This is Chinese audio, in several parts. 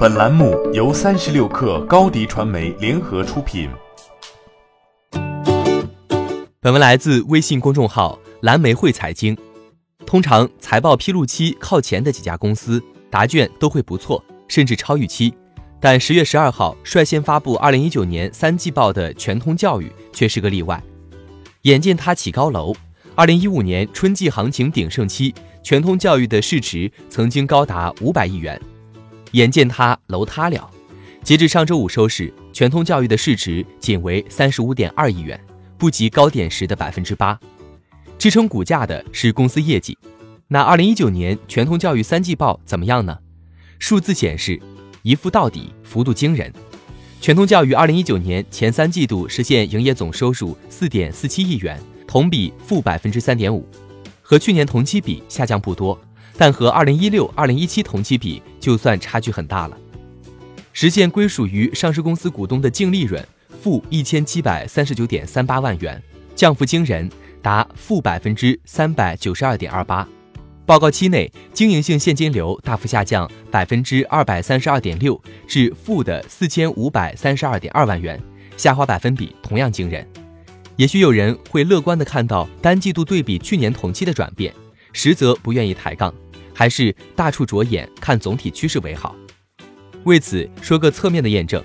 本栏目由三十六氪高低传媒联合出品。本文来自微信公众号蓝莓汇财经。通常财报披露期靠前的几家公司答卷都会不错，甚至超预期。但十月十二号率先发布二零一九年三季报的全通教育却是个例外。眼见它起高楼，二零一五年春季行情鼎盛期，全通教育的市值曾经高达五百亿元。眼见它楼塌了，截至上周五收市，全通教育的市值仅为三十五点二亿元。不及高点时的百分之八，支撑股价的是公司业绩。那二零一九年全通教育三季报怎么样呢？数字显示，一付到底，幅度惊人。全通教育二零一九年前三季度实现营业总收入四点四七亿元，同比负百分之三点五，和去年同期比下降不多，但和二零一六、二零一七同期比，就算差距很大了。实现归属于上市公司股东的净利润。负一千七百三十九点三八万元，降幅惊人，达负百分之三百九十二点二八。报告期内，经营性现金流大幅下降百分之二百三十二点六，至负的四千五百三十二点二万元，下滑百分比同样惊人。也许有人会乐观地看到单季度对比去年同期的转变，实则不愿意抬杠，还是大处着眼看总体趋势为好。为此，说个侧面的验证。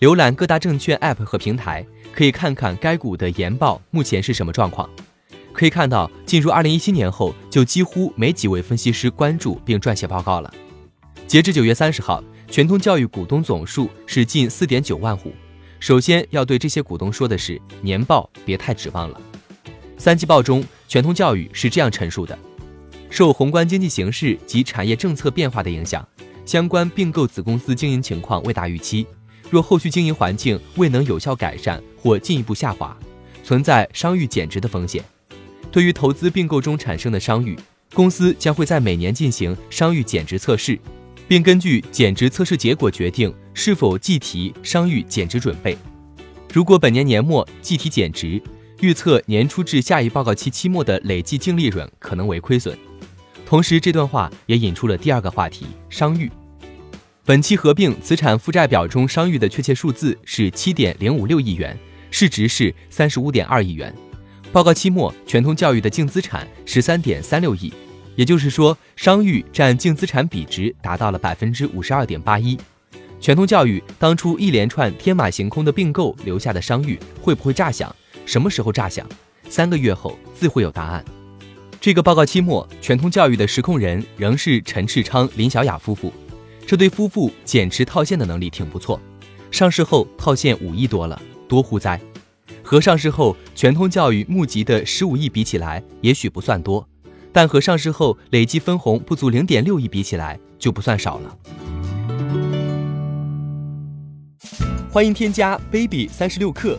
浏览各大证券 App 和平台，可以看看该股的研报目前是什么状况。可以看到，进入2017年后，就几乎没几位分析师关注并撰写报告了。截至9月30号，全通教育股东总数是近4.9万户。首先要对这些股东说的是，年报别太指望了。三季报中，全通教育是这样陈述的：受宏观经济形势及产业政策变化的影响，相关并购子公司经营情况未达预期。若后续经营环境未能有效改善或进一步下滑，存在商誉减值的风险。对于投资并购中产生的商誉，公司将会在每年进行商誉减值测试，并根据减值测试结果决定是否计提商誉减值准备。如果本年年末计提减值，预测年初至下一报告期期末的累计净利润可能为亏损。同时，这段话也引出了第二个话题：商誉。本期合并资产负债表中商誉的确切数字是七点零五六亿元，市值是三十五点二亿元。报告期末，全通教育的净资产十三点三六亿，也就是说，商誉占净资产比值达到了百分之五十二点八一。全通教育当初一连串天马行空的并购留下的商誉会不会炸响？什么时候炸响？三个月后自会有答案。这个报告期末，全通教育的实控人仍是陈世昌、林小雅夫妇。这对夫妇减持套现的能力挺不错，上市后套现五亿多了，多乎哉？和上市后全通教育募集的十五亿比起来，也许不算多，但和上市后累计分红不足零点六亿比起来，就不算少了。欢迎添加 baby 三十六克